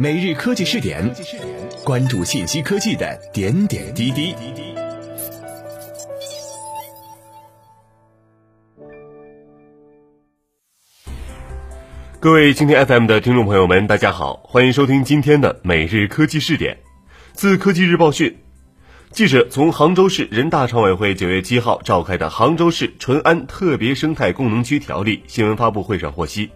每日科技试点，关注信息科技的点点滴滴。各位今天 FM 的听众朋友们，大家好，欢迎收听今天的每日科技试点。自科技日报讯，记者从杭州市人大常委会九月七号召开的杭州市淳安特别生态功能区条例新闻发布会上获悉。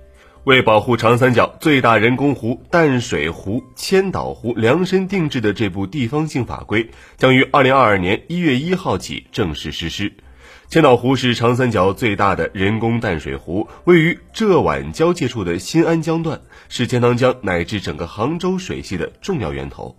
为保护长三角最大人工湖淡水湖千岛湖量身定制的这部地方性法规，将于二零二二年一月一号起正式实施。千岛湖是长三角最大的人工淡水湖，位于浙皖交界处的新安江段，是钱塘江乃至整个杭州水系的重要源头。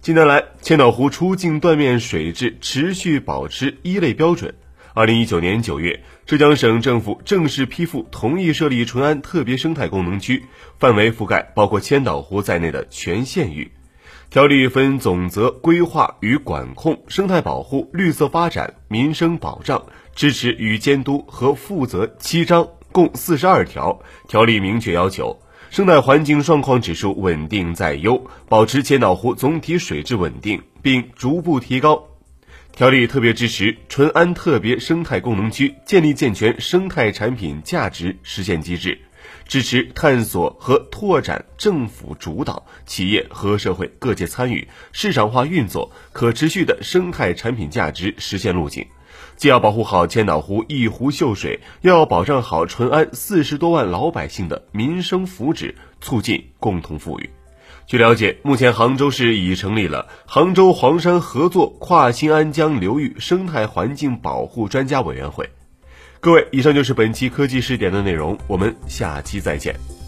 近年来，千岛湖出境断面水质持续保持一类标准。二零一九年九月，浙江省政府正式批复同意设立淳安特别生态功能区，范围覆盖包括千岛湖在内的全县域。条例分总则、规划与管控、生态保护、绿色发展、民生保障、支持与监督和负责七章，共四十二条。条例明确要求，生态环境状况指数稳定在优，保持千岛湖总体水质稳定，并逐步提高。条例特别支持淳安特别生态功能区建立健全生态产品价值实现机制，支持探索和拓展政府主导、企业和社会各界参与、市场化运作可持续的生态产品价值实现路径。既要保护好千岛湖一湖秀水，又要保障好淳安四十多万老百姓的民生福祉，促进共同富裕。据了解，目前杭州市已成立了杭州黄山合作跨新安江流域生态环境保护专家委员会。各位，以上就是本期科技视点的内容，我们下期再见。